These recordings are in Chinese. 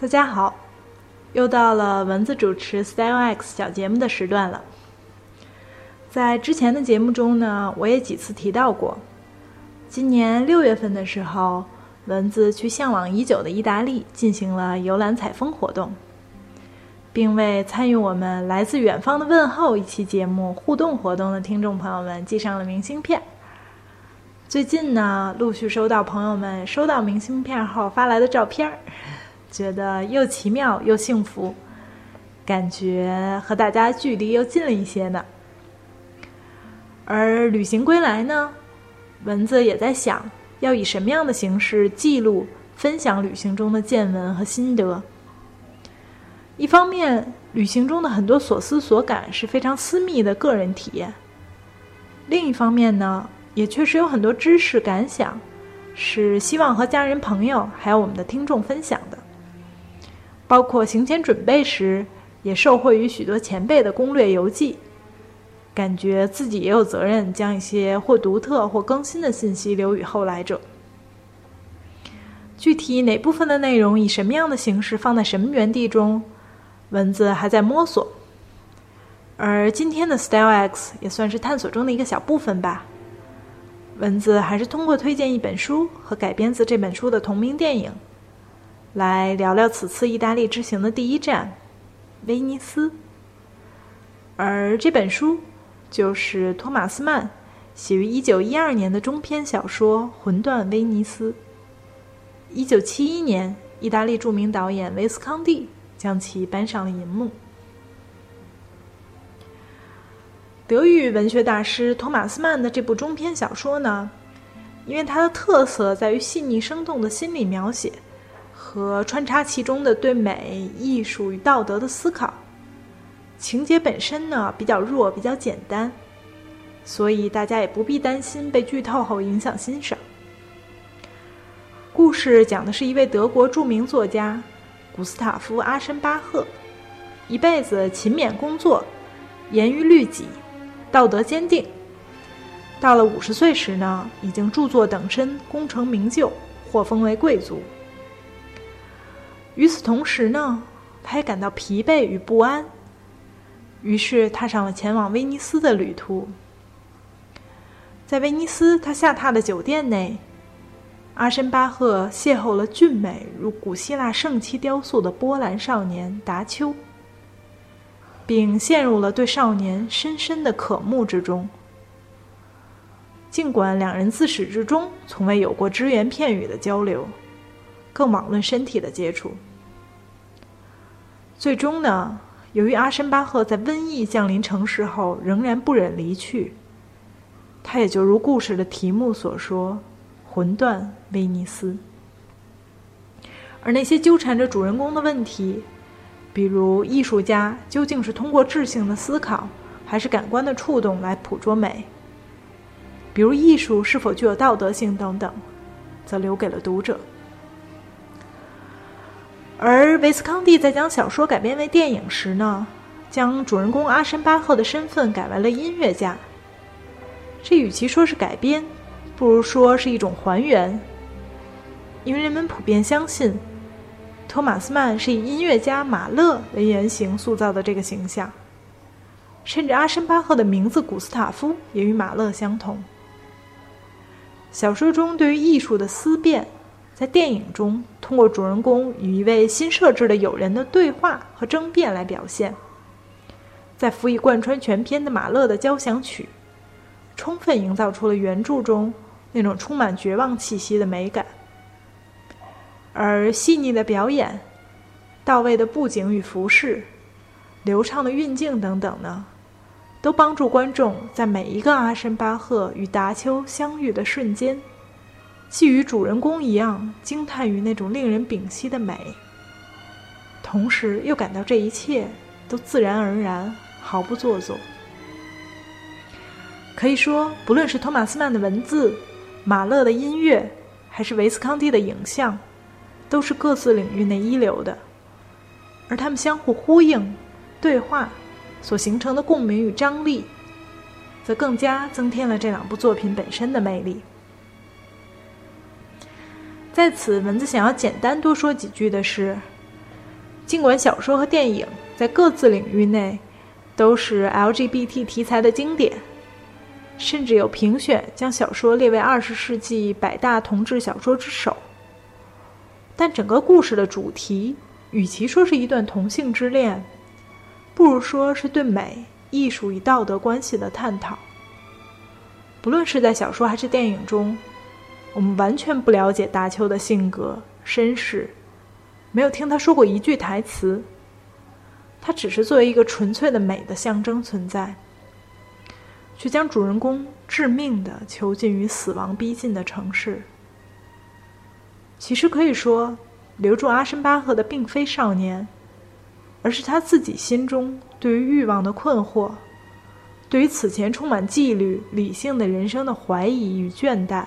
大家好，又到了蚊子主持 Style X 小节目的时段了。在之前的节目中呢，我也几次提到过，今年六月份的时候，蚊子去向往已久的意大利进行了游览采风活动，并为参与我们来自远方的问候一期节目互动活动的听众朋友们寄上了明信片。最近呢，陆续收到朋友们收到明信片后发来的照片儿。觉得又奇妙又幸福，感觉和大家距离又近了一些呢。而旅行归来呢，蚊子也在想要以什么样的形式记录、分享旅行中的见闻和心得。一方面，旅行中的很多所思所感是非常私密的个人体验；另一方面呢，也确实有很多知识感想是希望和家人、朋友还有我们的听众分享的。包括行前准备时，也受惠于许多前辈的攻略游记，感觉自己也有责任将一些或独特或更新的信息留与后来者。具体哪部分的内容以什么样的形式放在什么原地中，文字还在摸索。而今天的 Style X 也算是探索中的一个小部分吧。文字还是通过推荐一本书和改编自这本书的同名电影。来聊聊此次意大利之行的第一站，威尼斯。而这本书就是托马斯曼写于一九一二年的中篇小说《魂断威尼斯》。一九七一年，意大利著名导演维斯康蒂将其搬上了银幕。德语文学大师托马斯曼的这部中篇小说呢，因为它的特色在于细腻生动的心理描写。和穿插其中的对美、艺术与道德的思考，情节本身呢比较弱、比较简单，所以大家也不必担心被剧透后影响欣赏。故事讲的是一位德国著名作家古斯塔夫·阿申巴赫，一辈子勤勉工作，严于律己，道德坚定。到了五十岁时呢，已经著作等身，功成名就，获封为贵族。与此同时呢，他也感到疲惫与不安，于是踏上了前往威尼斯的旅途。在威尼斯，他下榻的酒店内，阿申巴赫邂逅了俊美如古希腊圣妻雕塑的波兰少年达丘，并陷入了对少年深深的渴慕之中。尽管两人自始至终从未有过只言片语的交流，更罔论身体的接触。最终呢，由于阿申巴赫在瘟疫降临城市后仍然不忍离去，他也就如故事的题目所说，魂断威尼斯。而那些纠缠着主人公的问题，比如艺术家究竟是通过智性的思考，还是感官的触动来捕捉美，比如艺术是否具有道德性等等，则留给了读者。而维斯康蒂在将小说改编为电影时呢，将主人公阿申巴赫的身份改为了音乐家。这与其说是改编，不如说是一种还原，因为人们普遍相信，托马斯曼是以音乐家马勒为原型塑造的这个形象，甚至阿申巴赫的名字古斯塔夫也与马勒相同。小说中对于艺术的思辨。在电影中，通过主人公与一位新设置的友人的对话和争辩来表现。再辅以贯穿全篇的马勒的交响曲，充分营造出了原著中那种充满绝望气息的美感。而细腻的表演、到位的布景与服饰、流畅的运镜等等呢，都帮助观众在每一个阿申巴赫与达丘相遇的瞬间，既与主人公一样惊叹于那种令人屏息的美，同时又感到这一切都自然而然，毫不做作。可以说，不论是托马斯曼的文字、马勒的音乐，还是维斯康蒂的影像。都是各自领域内一流的，而他们相互呼应、对话所形成的共鸣与张力，则更加增添了这两部作品本身的魅力。在此，蚊子想要简单多说几句的是：尽管小说和电影在各自领域内都是 LGBT 题材的经典，甚至有评选将小说列为二十世纪百大同志小说之首。但整个故事的主题，与其说是一段同性之恋，不如说是对美、艺术与道德关系的探讨。不论是在小说还是电影中，我们完全不了解达丘的性格、身世，没有听他说过一句台词。他只是作为一个纯粹的美的象征存在，却将主人公致命的囚禁于死亡逼近的城市。其实可以说，留住阿申巴赫的并非少年，而是他自己心中对于欲望的困惑，对于此前充满纪律、理性的人生的怀疑与倦怠，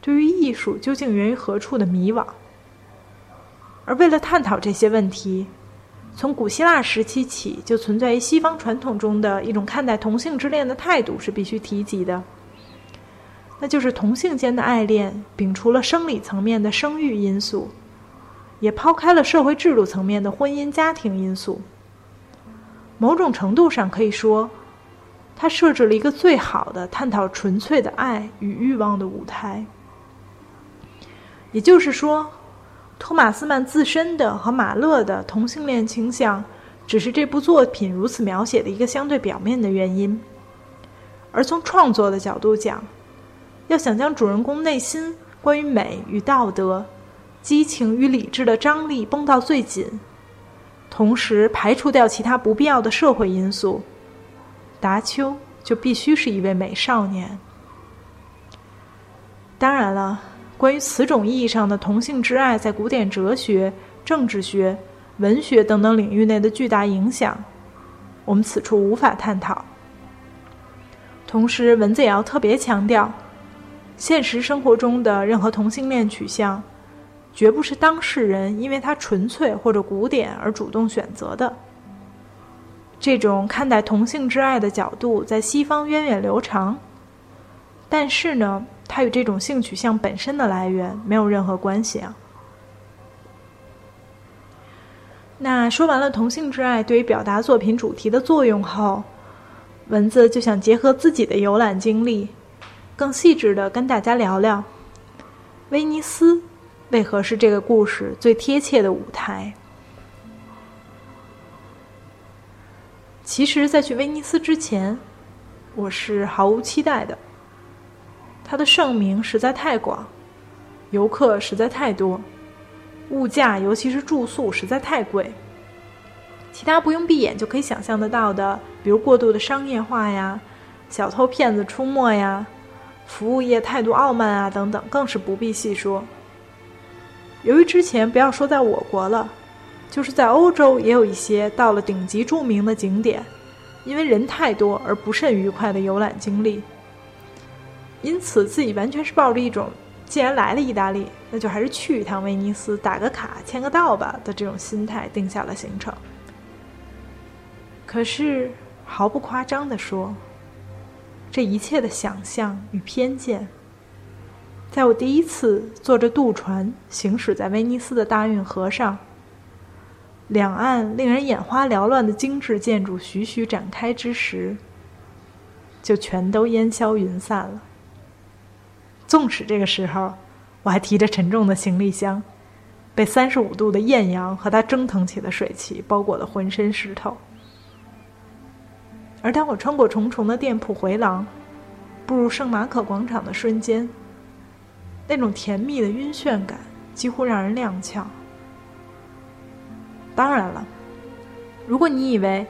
对于艺术究竟源于何处的迷惘。而为了探讨这些问题，从古希腊时期起就存在于西方传统中的一种看待同性之恋的态度是必须提及的。那就是同性间的爱恋，摒除了生理层面的生育因素，也抛开了社会制度层面的婚姻家庭因素。某种程度上可以说，它设置了一个最好的探讨纯粹的爱与欲望的舞台。也就是说，托马斯曼自身的和马勒的同性恋倾向，只是这部作品如此描写的一个相对表面的原因。而从创作的角度讲，要想将主人公内心关于美与道德、激情与理智的张力绷到最紧，同时排除掉其他不必要的社会因素，达丘就必须是一位美少年。当然了，关于此种意义上的同性之爱在古典哲学、政治学、文学等等领域内的巨大影响，我们此处无法探讨。同时，文字也要特别强调。现实生活中的任何同性恋取向，绝不是当事人因为他纯粹或者古典而主动选择的。这种看待同性之爱的角度在西方源远流长，但是呢，它与这种性取向本身的来源没有任何关系啊。那说完了同性之爱对于表达作品主题的作用后，文字就想结合自己的游览经历。更细致的跟大家聊聊，威尼斯为何是这个故事最贴切的舞台？其实，在去威尼斯之前，我是毫无期待的。它的盛名实在太广，游客实在太多，物价尤其是住宿实在太贵。其他不用闭眼就可以想象得到的，比如过度的商业化呀，小偷骗子出没呀。服务业态度傲慢啊，等等，更是不必细说。由于之前不要说在我国了，就是在欧洲也有一些到了顶级著名的景点，因为人太多而不甚愉快的游览经历。因此，自己完全是抱着一种既然来了意大利，那就还是去一趟威尼斯，打个卡、签个到吧的这种心态定下了行程。可是，毫不夸张地说。这一切的想象与偏见，在我第一次坐着渡船行驶在威尼斯的大运河上，两岸令人眼花缭乱的精致建筑徐徐展开之时，就全都烟消云散了。纵使这个时候我还提着沉重的行李箱，被三十五度的艳阳和它蒸腾起的水汽包裹得浑身湿透。而当我穿过重重的店铺回廊，步入圣马可广场的瞬间，那种甜蜜的晕眩感几乎让人踉跄。当然了，如果你以为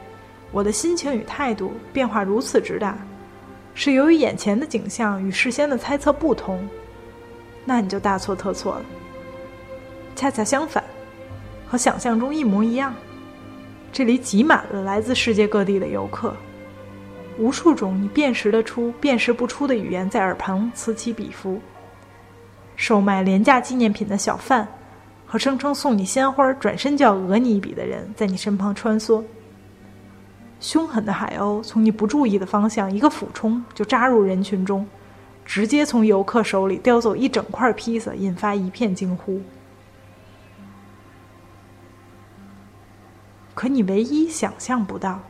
我的心情与态度变化如此之大，是由于眼前的景象与事先的猜测不同，那你就大错特错了。恰恰相反，和想象中一模一样。这里挤满了来自世界各地的游客，无数种你辨识得出、辨识不出的语言在耳旁此起彼伏。售卖廉价纪念品的小贩，和声称送你鲜花、转身就要讹你一笔的人在你身旁穿梭。凶狠的海鸥从你不注意的方向一个俯冲就扎入人群中，直接从游客手里叼走一整块披萨，引发一片惊呼。可你唯一想象不到、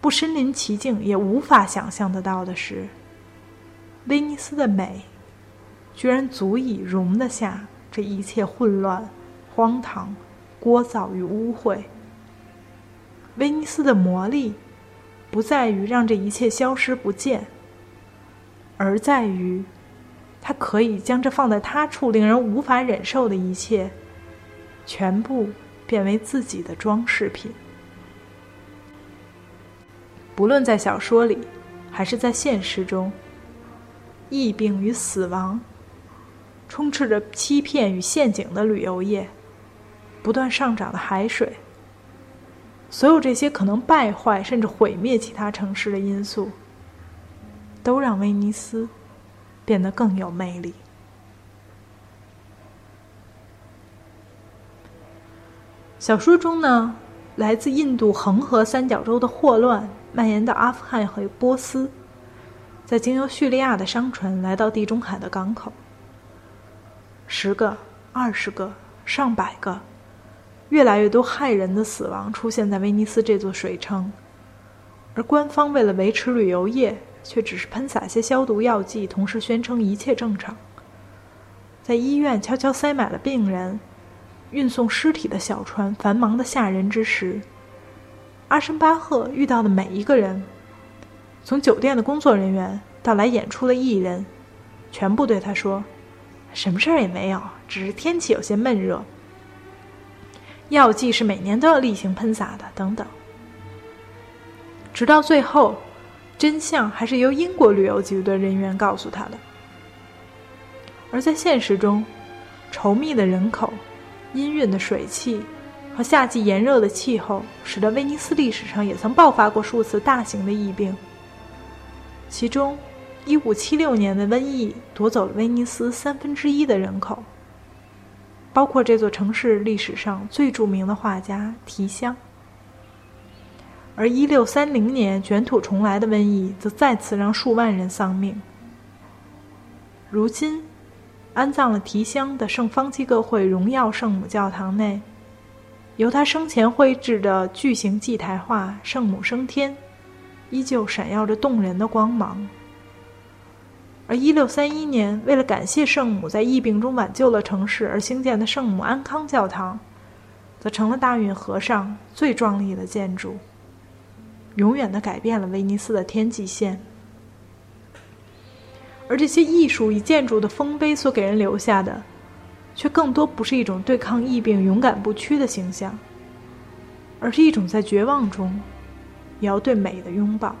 不身临其境也无法想象得到的是，威尼斯的美，居然足以容得下这一切混乱、荒唐、聒噪与污秽。威尼斯的魔力，不在于让这一切消失不见，而在于，它可以将这放在他处令人无法忍受的一切，全部。变为自己的装饰品。不论在小说里，还是在现实中，疫病与死亡，充斥着欺骗与陷阱的旅游业，不断上涨的海水，所有这些可能败坏甚至毁灭其他城市的因素，都让威尼斯变得更有魅力。小说中呢，来自印度恒河三角洲的霍乱蔓延到阿富汗和波斯，再经由叙利亚的商船来到地中海的港口。十个、二十个、上百个，越来越多骇人的死亡出现在威尼斯这座水城，而官方为了维持旅游业，却只是喷洒些消毒药剂，同时宣称一切正常。在医院悄悄塞满了病人。运送尸体的小船繁忙的吓人之时，阿申巴赫遇到的每一个人，从酒店的工作人员到来演出的艺人，全部对他说：“什么事儿也没有，只是天气有些闷热。药剂是每年都要例行喷洒的，等等。”直到最后，真相还是由英国旅游局的人员告诉他的。而在现实中，稠密的人口。氤氲的水汽和夏季炎热的气候，使得威尼斯历史上也曾爆发过数次大型的疫病。其中，1576年的瘟疫夺走了威尼斯三分之一的人口，包括这座城市历史上最著名的画家提香。而1630年卷土重来的瘟疫则再次让数万人丧命。如今。安葬了提香的圣方济各会荣耀圣母教堂内，由他生前绘制的巨型祭台画《圣母升天》，依旧闪耀着动人的光芒。而1631年，为了感谢圣母在疫病中挽救了城市而兴建的圣母安康教堂，则成了大运河上最壮丽的建筑，永远的改变了威尼斯的天际线。而这些艺术与建筑的丰碑所给人留下的，却更多不是一种对抗疫病勇敢不屈的形象，而是一种在绝望中也要对美的拥抱。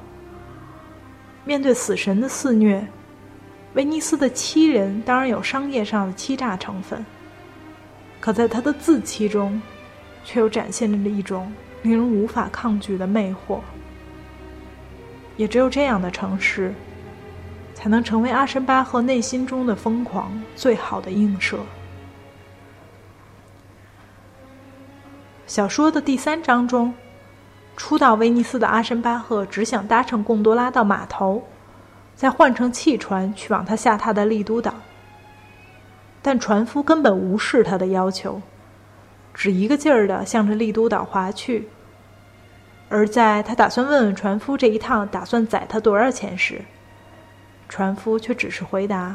面对死神的肆虐，威尼斯的欺人当然有商业上的欺诈成分，可在他的自欺中，却又展现着一种令人无法抗拒的魅惑。也只有这样的城市。才能成为阿什巴赫内心中的疯狂最好的映射。小说的第三章中，初到威尼斯的阿什巴赫只想搭乘贡多拉到码头，再换乘汽船去往他下榻的丽都岛。但船夫根本无视他的要求，只一个劲儿的向着丽都岛划去。而在他打算问问船夫这一趟打算宰他多少钱时，船夫却只是回答：“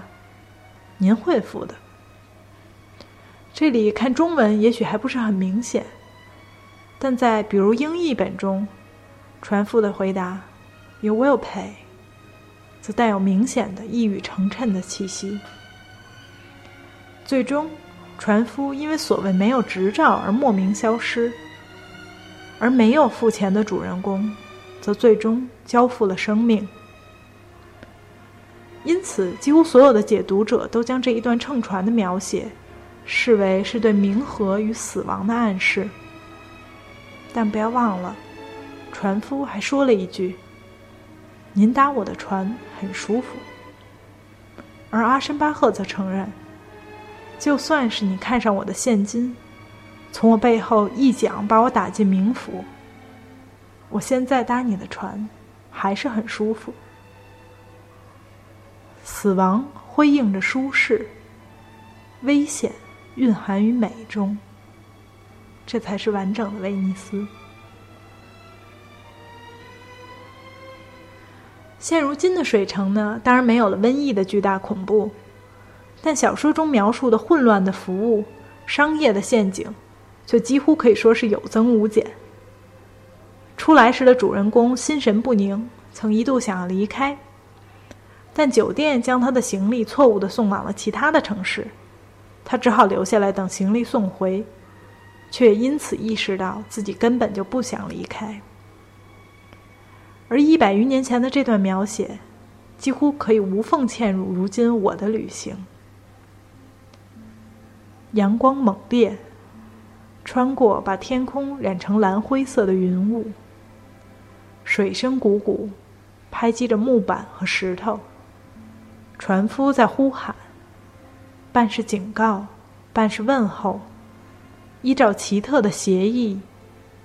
您会付的。”这里看中文也许还不是很明显，但在比如英译本中，船夫的回答：“You will pay。”则带有明显的一语成谶的气息。最终，船夫因为所谓没有执照而莫名消失，而没有付钱的主人公，则最终交付了生命。因此，几乎所有的解读者都将这一段乘船的描写视为是对冥河与死亡的暗示。但不要忘了，船夫还说了一句：“您搭我的船很舒服。”而阿申巴赫则承认。就算是你看上我的现金，从我背后一脚把我打进冥府，我现在搭你的船，还是很舒服。死亡辉映着舒适，危险蕴含于美中。这才是完整的威尼斯。现如今的水城呢，当然没有了瘟疫的巨大恐怖。但小说中描述的混乱的服务、商业的陷阱，却几乎可以说是有增无减。出来时的主人公心神不宁，曾一度想要离开，但酒店将他的行李错误地送往了其他的城市，他只好留下来等行李送回，却因此意识到自己根本就不想离开。而一百余年前的这段描写，几乎可以无缝嵌入如今我的旅行。阳光猛烈，穿过把天空染成蓝灰色的云雾。水声汩汩，拍击着木板和石头。船夫在呼喊，半是警告，半是问候。依照奇特的协议，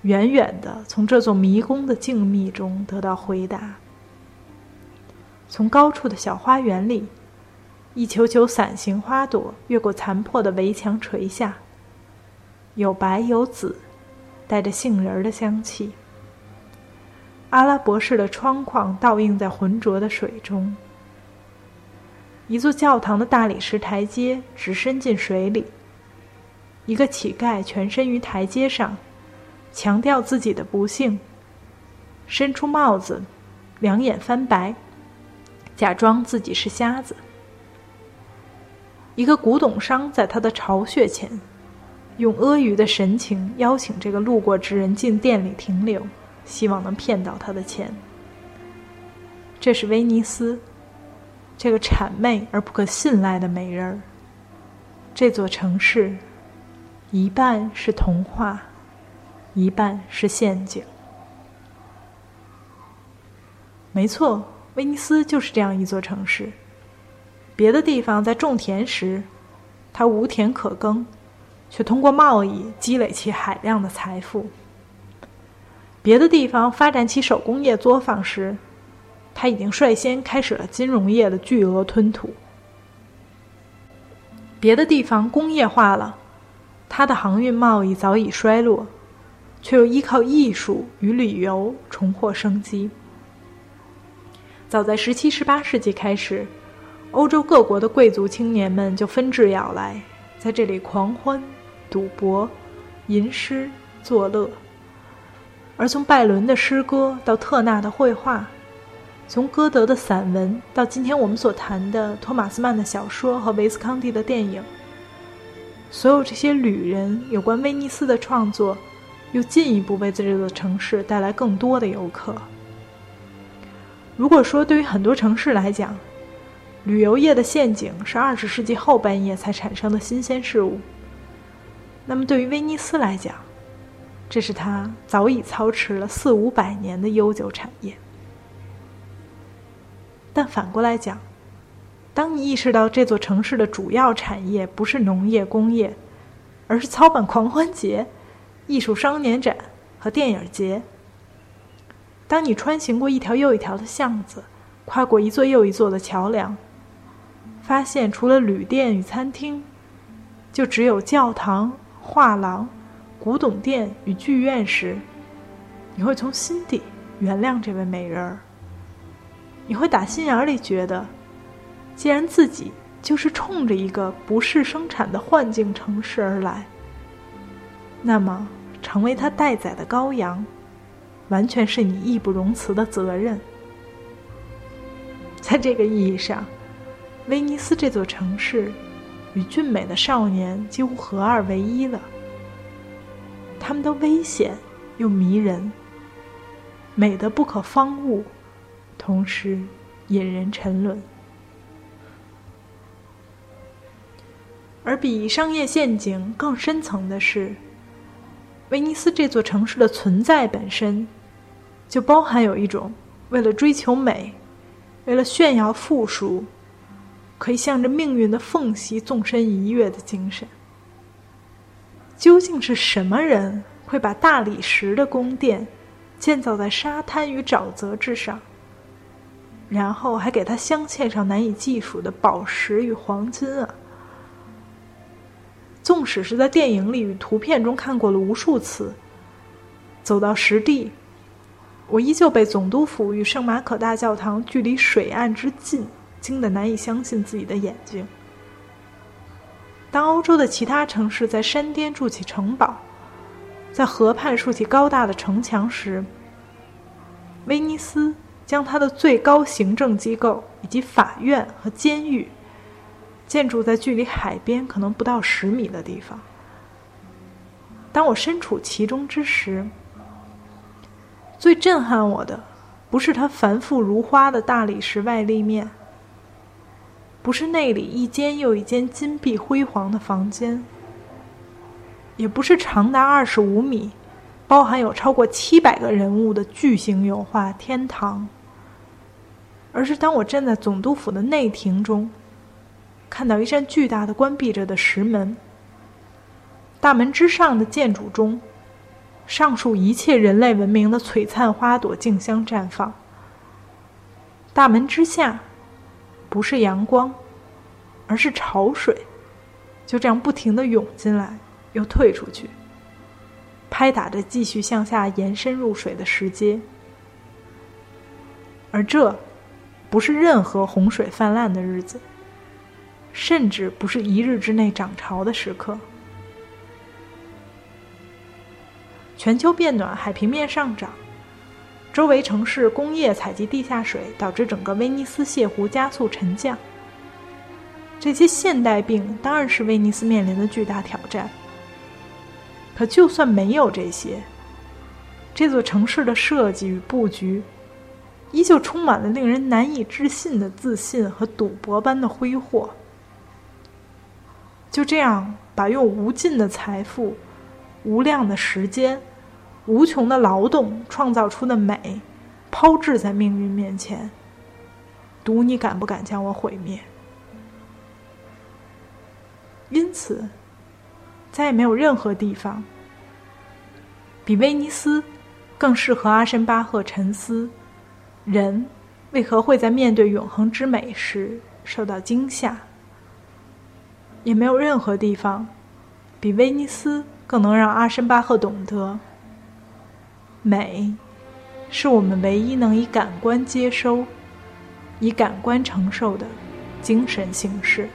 远远的从这座迷宫的静谧中得到回答。从高处的小花园里。一球球伞形花朵越过残破的围墙垂下，有白有紫，带着杏仁的香气。阿拉伯式的窗框倒映在浑浊的水中。一座教堂的大理石台阶直伸进水里。一个乞丐全身于台阶上，强调自己的不幸，伸出帽子，两眼翻白，假装自己是瞎子。一个古董商在他的巢穴前，用阿谀的神情邀请这个路过之人进店里停留，希望能骗到他的钱。这是威尼斯，这个谄媚而不可信赖的美人儿。这座城市，一半是童话，一半是陷阱。没错，威尼斯就是这样一座城市。别的地方在种田时，它无田可耕，却通过贸易积累起海量的财富；别的地方发展起手工业作坊时，它已经率先开始了金融业的巨额吞吐；别的地方工业化了，它的航运贸易早已衰落，却又依靠艺术与旅游重获生机。早在十七、十八世纪开始。欧洲各国的贵族青年们就纷至沓来，在这里狂欢、赌博、吟诗作乐。而从拜伦的诗歌到特纳的绘画，从歌德的散文到今天我们所谈的托马斯曼的小说和维斯康蒂的电影，所有这些旅人有关威尼斯的创作，又进一步为这座城市带来更多的游客。如果说对于很多城市来讲，旅游业的陷阱是二十世纪后半叶才产生的新鲜事物。那么，对于威尼斯来讲，这是它早已操持了四五百年的悠久产业。但反过来讲，当你意识到这座城市的主要产业不是农业、工业，而是操办狂欢节、艺术双年展和电影节；当你穿行过一条又一条的巷子，跨过一座又一座的桥梁，发现除了旅店与餐厅，就只有教堂、画廊、古董店与剧院时，你会从心底原谅这位美人儿。你会打心眼里觉得，既然自己就是冲着一个不是生产的幻境城市而来，那么成为他待宰的羔羊，完全是你义不容辞的责任。在这个意义上，威尼斯这座城市与俊美的少年几乎合二为一了。他们都危险又迷人，美得不可方物，同时引人沉沦。而比商业陷阱更深层的是，威尼斯这座城市的存在本身，就包含有一种为了追求美，为了炫耀富庶，可以向着命运的缝隙纵身一跃的精神。究竟是什么人会把大理石的宫殿建造在沙滩与沼泽之上，然后还给它镶嵌上难以计数的宝石与黄金啊？纵使是在电影里与图片中看过了无数次，走到实地，我依旧被总督府与圣马可大教堂距离水岸之近惊得难以相信自己的眼睛。当欧洲的其他城市在山巅筑起城堡，在河畔竖起高大的城墙时，威尼斯将它的最高行政机构以及法院和监狱。建筑在距离海边可能不到十米的地方。当我身处其中之时，最震撼我的，不是它繁复如花的大理石外立面，不是内里一间又一间金碧辉煌的房间，也不是长达二十五米、包含有超过七百个人物的巨型油画天堂，而是当我站在总督府的内庭中。看到一扇巨大的关闭着的石门，大门之上的建筑中，上述一切人类文明的璀璨花朵竞相绽放。大门之下，不是阳光，而是潮水，就这样不停的涌进来，又退出去，拍打着继续向下延伸入水的石阶。而这，不是任何洪水泛滥的日子。甚至不是一日之内涨潮的时刻。全球变暖，海平面上涨，周围城市工业采集地下水，导致整个威尼斯泻湖加速沉降。这些现代病当然是威尼斯面临的巨大挑战。可就算没有这些，这座城市的设计与布局，依旧充满了令人难以置信的自信和赌博般的挥霍。就这样，把用无尽的财富、无量的时间、无穷的劳动创造出的美，抛掷在命运面前，赌你敢不敢将我毁灭？因此，再也没有任何地方比威尼斯更适合阿申巴赫沉思：人为何会在面对永恒之美时受到惊吓？也没有任何地方，比威尼斯更能让阿申巴赫懂得，美，是我们唯一能以感官接收、以感官承受的精神形式。